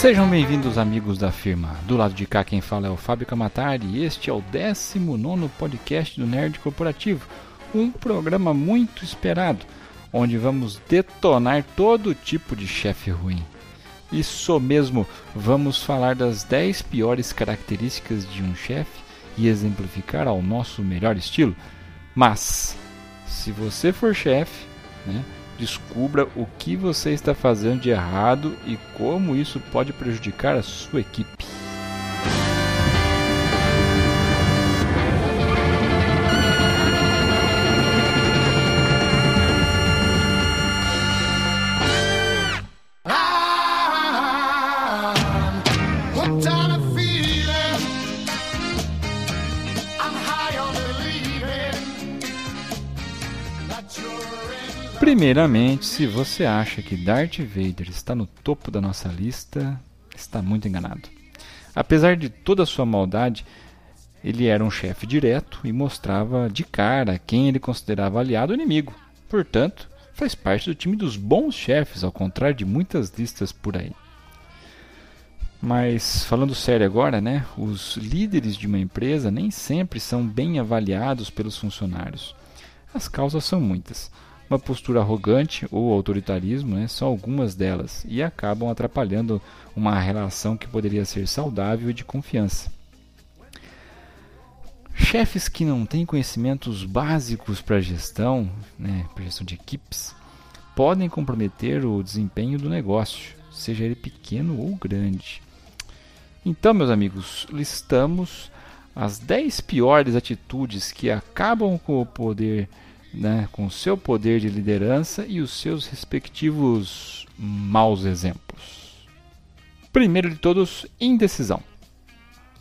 Sejam bem-vindos, amigos da firma. Do lado de cá, quem fala é o Fábio Camatari e este é o 19 podcast do Nerd Corporativo, um programa muito esperado, onde vamos detonar todo tipo de chefe ruim. Isso mesmo, vamos falar das 10 piores características de um chefe e exemplificar ao nosso melhor estilo. Mas, se você for chefe, né, descubra o que você está fazendo de errado e como isso pode prejudicar a sua equipe. Primeiramente, se você acha que Darth Vader está no topo da nossa lista, está muito enganado. Apesar de toda a sua maldade, ele era um chefe direto e mostrava de cara quem ele considerava aliado ou inimigo. Portanto, faz parte do time dos bons chefes, ao contrário de muitas listas por aí. Mas falando sério agora, né? Os líderes de uma empresa nem sempre são bem avaliados pelos funcionários. As causas são muitas. Uma postura arrogante ou autoritarismo né, são algumas delas e acabam atrapalhando uma relação que poderia ser saudável e de confiança. Chefes que não têm conhecimentos básicos para gestão, né, para gestão de equipes, podem comprometer o desempenho do negócio, seja ele pequeno ou grande. Então, meus amigos, listamos as 10 piores atitudes que acabam com o poder né, com seu poder de liderança e os seus respectivos maus exemplos. Primeiro de todos, indecisão.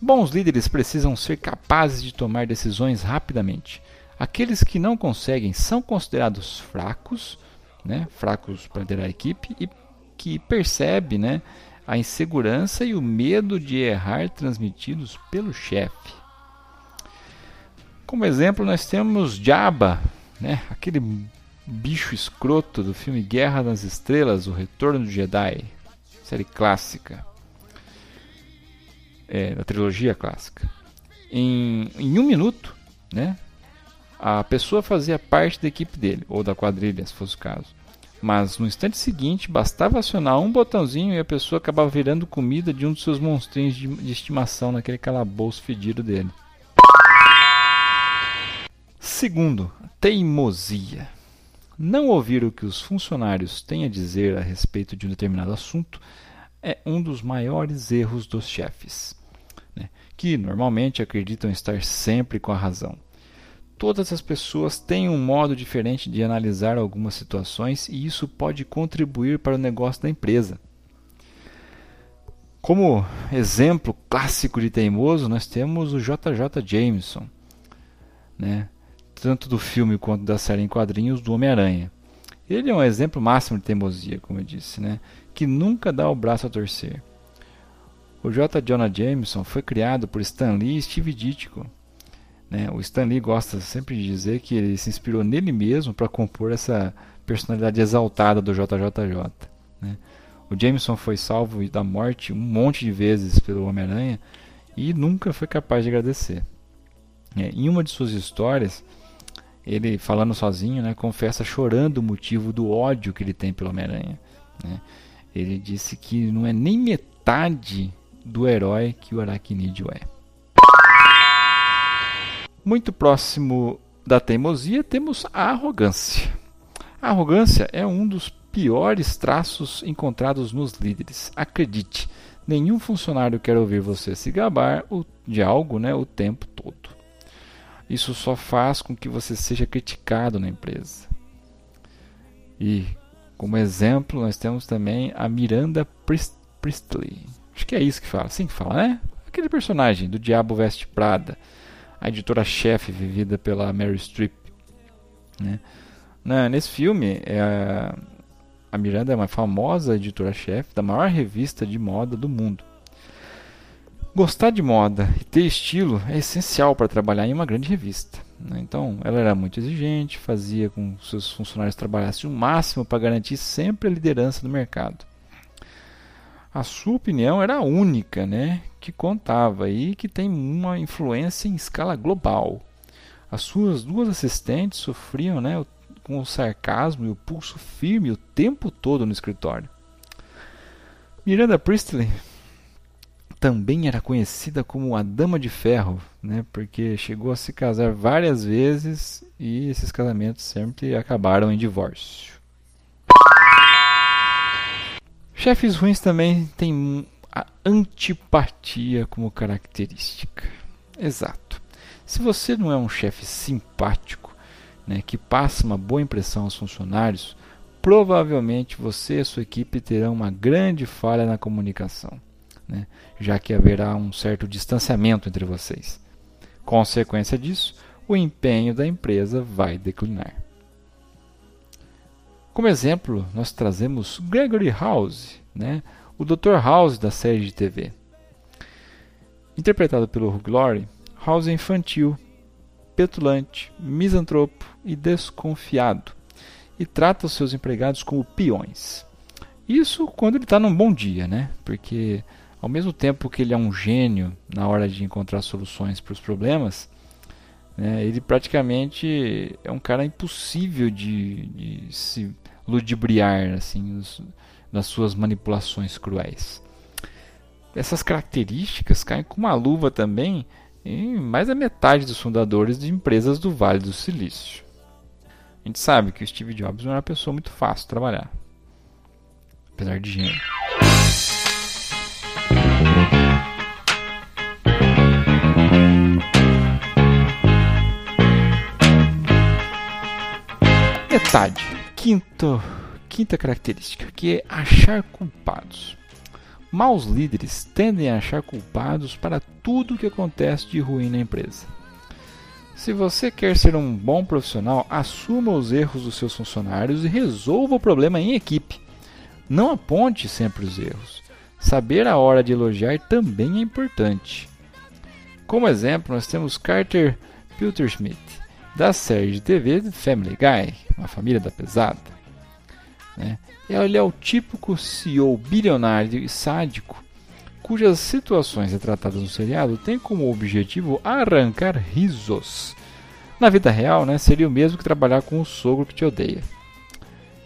Bons líderes precisam ser capazes de tomar decisões rapidamente. Aqueles que não conseguem são considerados fracos, né, fracos para liderar a equipe e que percebe né, a insegurança e o medo de errar transmitidos pelo chefe. Como exemplo, nós temos Jabba, né? Aquele bicho escroto do filme Guerra nas Estrelas, O Retorno do Jedi, série clássica, é, da trilogia clássica. Em, em um minuto, né? A pessoa fazia parte da equipe dele, ou da quadrilha, se fosse o caso. Mas no instante seguinte, bastava acionar um botãozinho e a pessoa acabava virando comida de um dos seus monstrinhos de, de estimação naquele calabouço fedido dele. Segundo, teimosia. Não ouvir o que os funcionários têm a dizer a respeito de um determinado assunto é um dos maiores erros dos chefes, né? que normalmente acreditam estar sempre com a razão. Todas as pessoas têm um modo diferente de analisar algumas situações e isso pode contribuir para o negócio da empresa. Como exemplo clássico de teimoso, nós temos o JJ Jameson, né? Tanto do filme quanto da série em quadrinhos do Homem-Aranha. Ele é um exemplo máximo de teimosia, como eu disse, né? que nunca dá o braço a torcer. O J. Jonah Jameson foi criado por Stan Lee e Steve Ditko. Né? O Stan Lee gosta sempre de dizer que ele se inspirou nele mesmo para compor essa personalidade exaltada do JJJ. Né? O Jameson foi salvo da morte um monte de vezes pelo Homem-Aranha e nunca foi capaz de agradecer. É, em uma de suas histórias, ele falando sozinho, né, confessa chorando o motivo do ódio que ele tem pelo Homem-Aranha. Né? Ele disse que não é nem metade do herói que o Aracnídeo é. Muito próximo da teimosia temos a arrogância. A arrogância é um dos piores traços encontrados nos líderes. Acredite, nenhum funcionário quer ouvir você se gabar de algo né, o tempo todo. Isso só faz com que você seja criticado na empresa. E como exemplo, nós temos também a Miranda Priestley. Acho que é isso que fala, assim que fala, né? Aquele personagem do Diabo Veste Prada, a editora-chefe vivida pela Mary Streep. Né? nesse filme, é a, a Miranda é uma famosa editora-chefe da maior revista de moda do mundo. Gostar de moda e ter estilo é essencial para trabalhar em uma grande revista. Né? Então, ela era muito exigente, fazia com que seus funcionários trabalhassem o máximo para garantir sempre a liderança do mercado. a sua opinião era a única, né, que contava e que tem uma influência em escala global. As suas duas assistentes sofriam, né, com o sarcasmo e o pulso firme o tempo todo no escritório. Miranda Priestley também era conhecida como a Dama de Ferro, né, porque chegou a se casar várias vezes e esses casamentos sempre acabaram em divórcio. Chefes ruins também têm a antipatia como característica. Exato. Se você não é um chefe simpático, né, que passa uma boa impressão aos funcionários, provavelmente você e a sua equipe terão uma grande falha na comunicação, né, já que haverá um certo distanciamento entre vocês. Consequência disso, o empenho da empresa vai declinar. Como exemplo, nós trazemos Gregory House, né? o Dr. House da série de TV. Interpretado pelo Hugh Laurie, House é infantil, petulante, misantropo e desconfiado, e trata os seus empregados como peões. Isso quando ele está num bom dia, né? Porque ao mesmo tempo que ele é um gênio na hora de encontrar soluções para os problemas, né, ele praticamente é um cara impossível de, de se ludibriar assim, nas suas manipulações cruéis. Essas características caem com uma luva também em mais da metade dos fundadores de empresas do Vale do Silício. A gente sabe que o Steve Jobs não era uma pessoa muito fácil de trabalhar, apesar de gênio. Metade. Quinto, quinta característica, que é achar culpados. Maus líderes tendem a achar culpados para tudo que acontece de ruim na empresa. Se você quer ser um bom profissional, assuma os erros dos seus funcionários e resolva o problema em equipe. Não aponte sempre os erros. Saber a hora de elogiar também é importante. Como exemplo, nós temos Carter Pilterschmidt, da série de TV Family Guy, uma família da pesada. Né? Ele é o típico CEO bilionário e sádico cujas situações retratadas no seriado têm como objetivo arrancar risos. Na vida real, né, seria o mesmo que trabalhar com o sogro que te odeia.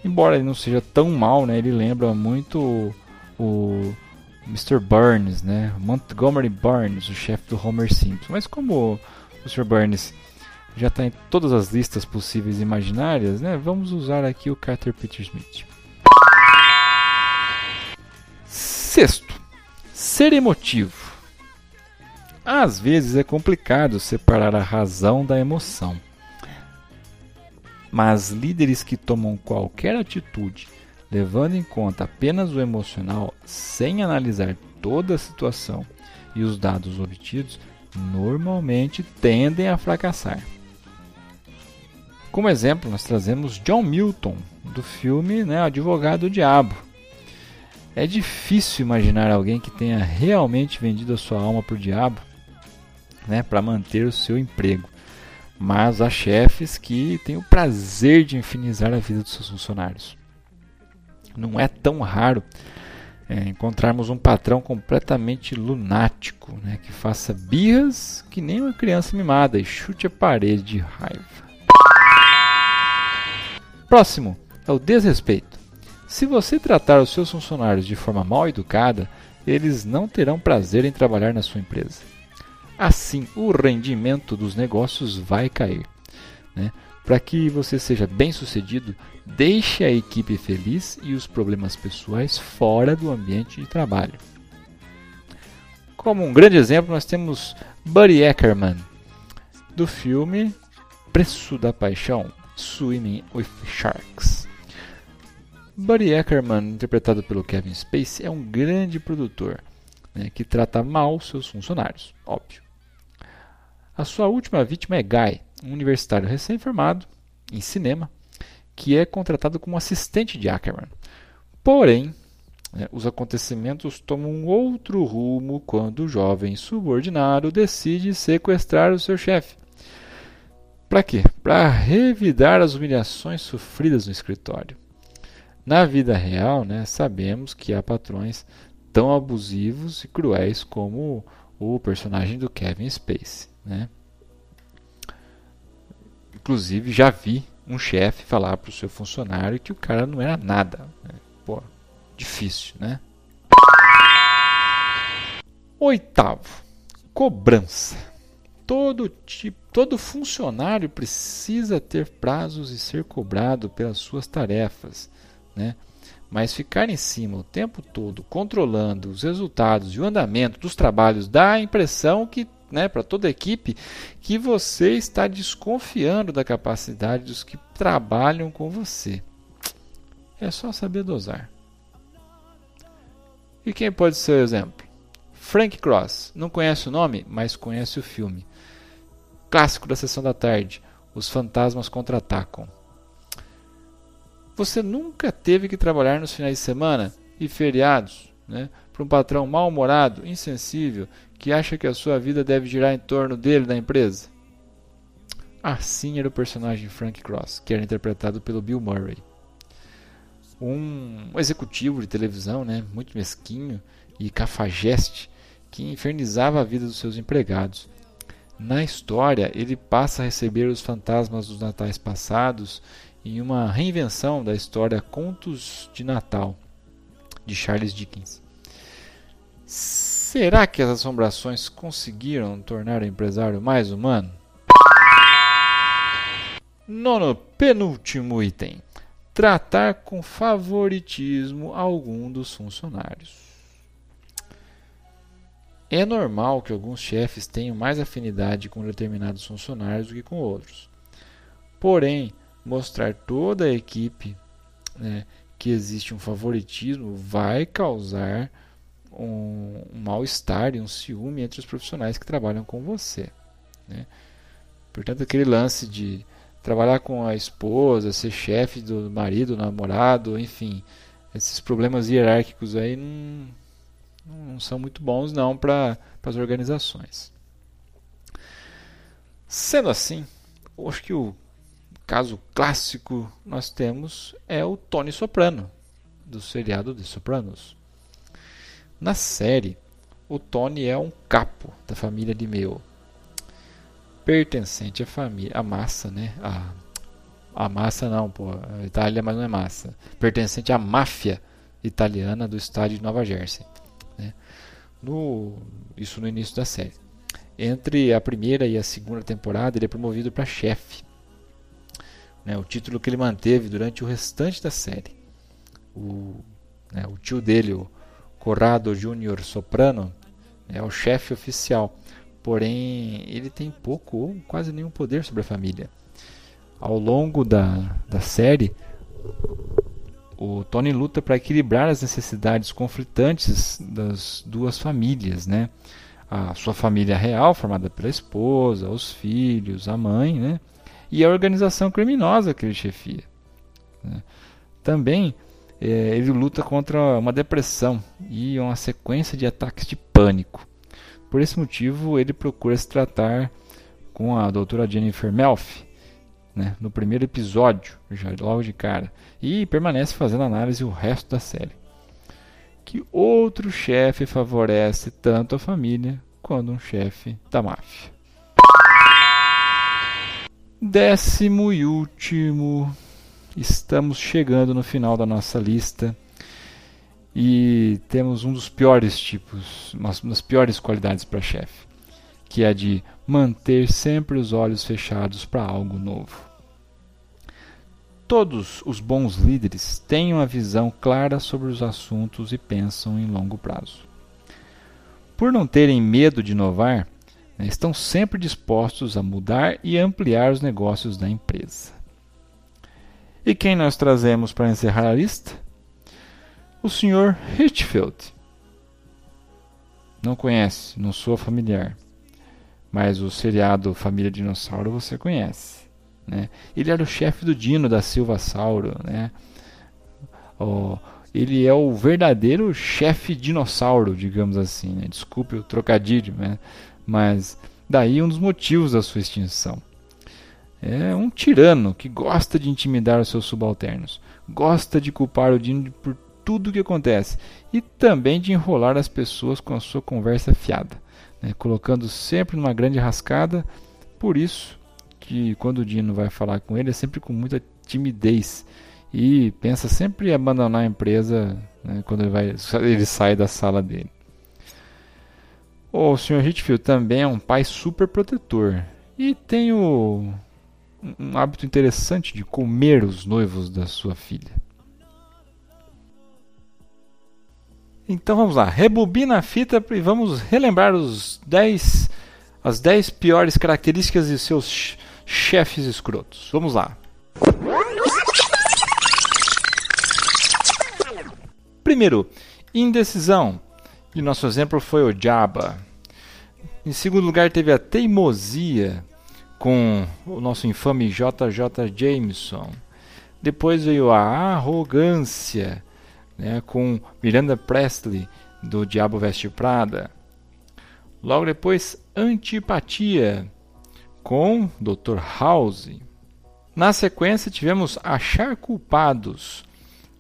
Embora ele não seja tão mal, né, ele lembra muito o, Mr. Burns, né, Montgomery Burns, o chefe do Homer Simpson. Mas como o Mr. Burns já está em todas as listas possíveis e imaginárias, né, vamos usar aqui o Carter Peter Smith. Sexto, ser emotivo. Às vezes é complicado separar a razão da emoção. Mas líderes que tomam qualquer atitude levando em conta apenas o emocional, sem analisar toda a situação e os dados obtidos, normalmente tendem a fracassar. Como exemplo, nós trazemos John Milton, do filme né, Advogado do Diabo, é difícil imaginar alguém que tenha realmente vendido a sua alma para o diabo né, para manter o seu emprego. Mas há chefes que têm o prazer de infinizar a vida dos seus funcionários. Não é tão raro é, encontrarmos um patrão completamente lunático, né, que faça birras que nem uma criança mimada e chute a parede de raiva. Próximo é o desrespeito. Se você tratar os seus funcionários de forma mal educada, eles não terão prazer em trabalhar na sua empresa. Assim, o rendimento dos negócios vai cair. Né? Para que você seja bem sucedido, deixe a equipe feliz e os problemas pessoais fora do ambiente de trabalho. Como um grande exemplo, nós temos Buddy Ackerman, do filme Preço da Paixão Swimming with Sharks. Buddy Ackerman, interpretado pelo Kevin Spacey, é um grande produtor né, que trata mal seus funcionários, óbvio. A sua última vítima é Guy, um universitário recém-formado em cinema, que é contratado como assistente de Ackerman. Porém, né, os acontecimentos tomam um outro rumo quando o jovem subordinado decide sequestrar o seu chefe. Para quê? Para revidar as humilhações sofridas no escritório. Na vida real, né, sabemos que há patrões tão abusivos e cruéis como o personagem do Kevin Spacey, né? Inclusive já vi um chefe falar para o seu funcionário que o cara não era nada. Né? Pô, difícil, né? Oitavo, cobrança. Todo tipo, todo funcionário precisa ter prazos e ser cobrado pelas suas tarefas, né? Mas ficar em cima o tempo todo, controlando os resultados e o andamento dos trabalhos, dá a impressão que, né, para toda a equipe, que você está desconfiando da capacidade dos que trabalham com você. É só saber dosar. E quem pode ser o exemplo? Frank Cross. Não conhece o nome, mas conhece o filme. Clássico da sessão da tarde. Os fantasmas contra-atacam. Você nunca teve que trabalhar nos finais de semana e feriados, né? Para um patrão mal-humorado, insensível, que acha que a sua vida deve girar em torno dele da empresa? Assim era o personagem Frank Cross, que era interpretado pelo Bill Murray um executivo de televisão, né, muito mesquinho e cafajeste, que infernizava a vida dos seus empregados. Na história, ele passa a receber os fantasmas dos natais passados em uma reinvenção da história Contos de Natal, de Charles Dickens. Será que as assombrações conseguiram tornar o empresário mais humano? Nono penúltimo item tratar com favoritismo algum dos funcionários. É normal que alguns chefes tenham mais afinidade com determinados funcionários do que com outros. Porém, mostrar toda a equipe né, que existe um favoritismo vai causar um, um mal-estar e um ciúme entre os profissionais que trabalham com você. Né? Portanto, aquele lance de trabalhar com a esposa, ser chefe do marido, namorado, enfim, esses problemas hierárquicos aí não, não são muito bons não para as organizações. Sendo assim, acho que o caso clássico nós temos é o Tony Soprano, do seriado de Sopranos. Na série, o Tony é um capo da família de Meo pertencente à família, a massa, né? A, a massa não, pô, a Itália mas não é massa. Pertencente à máfia italiana do estado de Nova Jersey. Né? No, isso no início da série. Entre a primeira e a segunda temporada, ele é promovido para chefe. Né? O título que ele manteve durante o restante da série. O, né, o tio dele, o Corrado Júnior Soprano, é o chefe oficial porém ele tem pouco ou quase nenhum poder sobre a família. Ao longo da, da série, o Tony luta para equilibrar as necessidades conflitantes das duas famílias, né? A sua família real, formada pela esposa, os filhos, a mãe, né? E a organização criminosa que ele chefia. Né? Também é, ele luta contra uma depressão e uma sequência de ataques de pânico. Por esse motivo, ele procura se tratar com a doutora Jennifer Melfi, né, no primeiro episódio, já logo de cara, e permanece fazendo análise o resto da série. Que outro chefe favorece tanto a família quanto um chefe da máfia. Décimo e último, estamos chegando no final da nossa lista. E temos um dos piores tipos, uma das piores qualidades para chefe, que é de manter sempre os olhos fechados para algo novo. Todos os bons líderes têm uma visão clara sobre os assuntos e pensam em longo prazo. Por não terem medo de inovar, né, estão sempre dispostos a mudar e ampliar os negócios da empresa. E quem nós trazemos para encerrar a lista? o Sr. Hitchfield. Não conhece, não sou familiar. Mas o seriado Família Dinossauro você conhece. Né? Ele era o chefe do Dino da Silva Sauro. Né? Oh, ele é o verdadeiro chefe dinossauro, digamos assim. Né? Desculpe o trocadilho, né? mas daí um dos motivos da sua extinção. É um tirano que gosta de intimidar os seus subalternos, gosta de culpar o Dino por tudo o que acontece e também de enrolar as pessoas com a sua conversa fiada, né? colocando sempre numa grande rascada. Por isso que quando o Dino vai falar com ele é sempre com muita timidez e pensa sempre em abandonar a empresa né, quando ele, vai, ele sai da sala dele. O Sr. Hitfield também é um pai super protetor e tem o, um hábito interessante de comer os noivos da sua filha. Então vamos lá, rebobina a fita e vamos relembrar os 10, as 10 piores características de seus chefes escrotos. Vamos lá. Primeiro, indecisão. E nosso exemplo foi o Jabba. Em segundo lugar, teve a teimosia com o nosso infame JJ Jameson. Depois veio a arrogância né, com Miranda Presley do Diabo Veste Prada. Logo depois, antipatia com Dr. House. Na sequência, tivemos Achar Culpados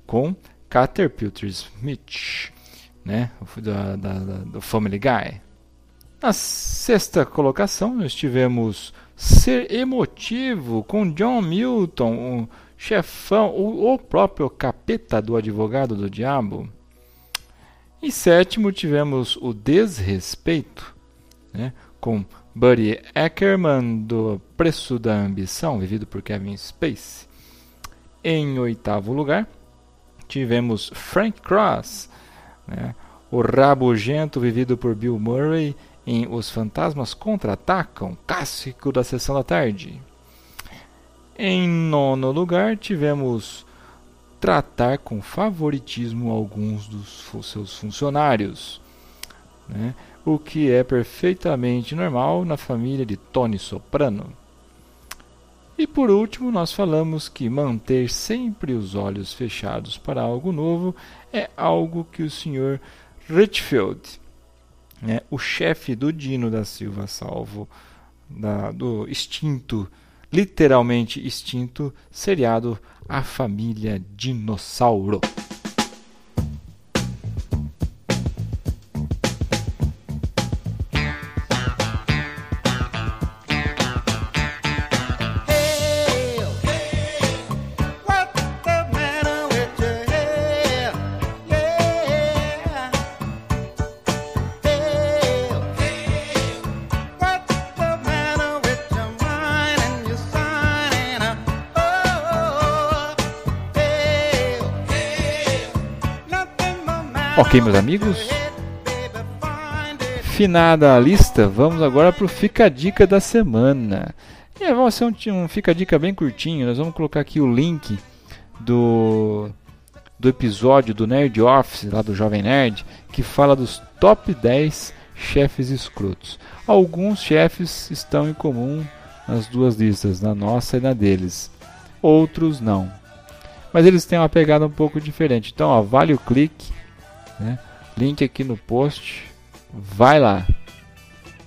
com Caterpillar Smith, né, da, da, da, do Family Guy. Na sexta colocação, nós tivemos Ser Emotivo com John Milton, chefão, o, o próprio capeta do advogado do diabo. Em sétimo, tivemos o Desrespeito, né, com Buddy Ackerman, do Preço da Ambição, vivido por Kevin Spacey. Em oitavo lugar, tivemos Frank Cross, né, o Rabugento, vivido por Bill Murray, em Os Fantasmas Contra-Atacam, clássico da sessão da tarde. Em nono lugar, tivemos tratar com favoritismo alguns dos seus funcionários, né? o que é perfeitamente normal na família de Tony Soprano. E por último, nós falamos que manter sempre os olhos fechados para algo novo é algo que o Sr. Richfield né, o chefe do Dino da Silva, salvo da, do extinto, literalmente extinto, seriado A Família Dinossauro. Ok, meus amigos. Finada a lista, vamos agora para o Fica a Dica da semana. E vai ser um, um Fica a Dica bem curtinho. Nós vamos colocar aqui o link do, do episódio do Nerd Office, lá do Jovem Nerd, que fala dos top 10 chefes escrotos. Alguns chefes estão em comum nas duas listas, na nossa e na deles. Outros não. Mas eles têm uma pegada um pouco diferente. Então, ó, vale o clique né? Link aqui no post. Vai lá.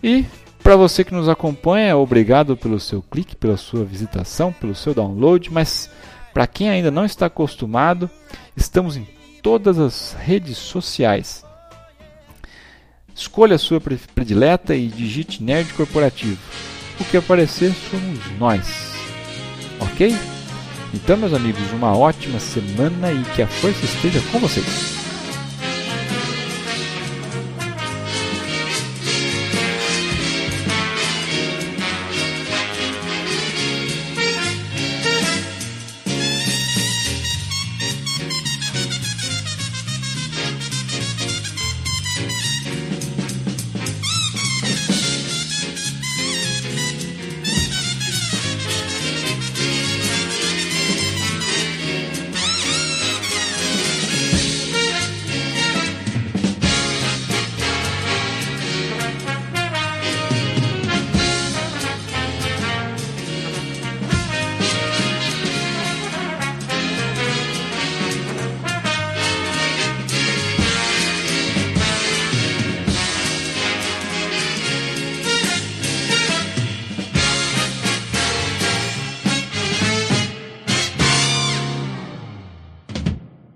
E para você que nos acompanha, obrigado pelo seu clique, pela sua visitação, pelo seu download. Mas para quem ainda não está acostumado, estamos em todas as redes sociais. Escolha a sua predileta e digite Nerd Corporativo. O que aparecer somos nós. Ok? Então, meus amigos, uma ótima semana e que a força esteja com vocês.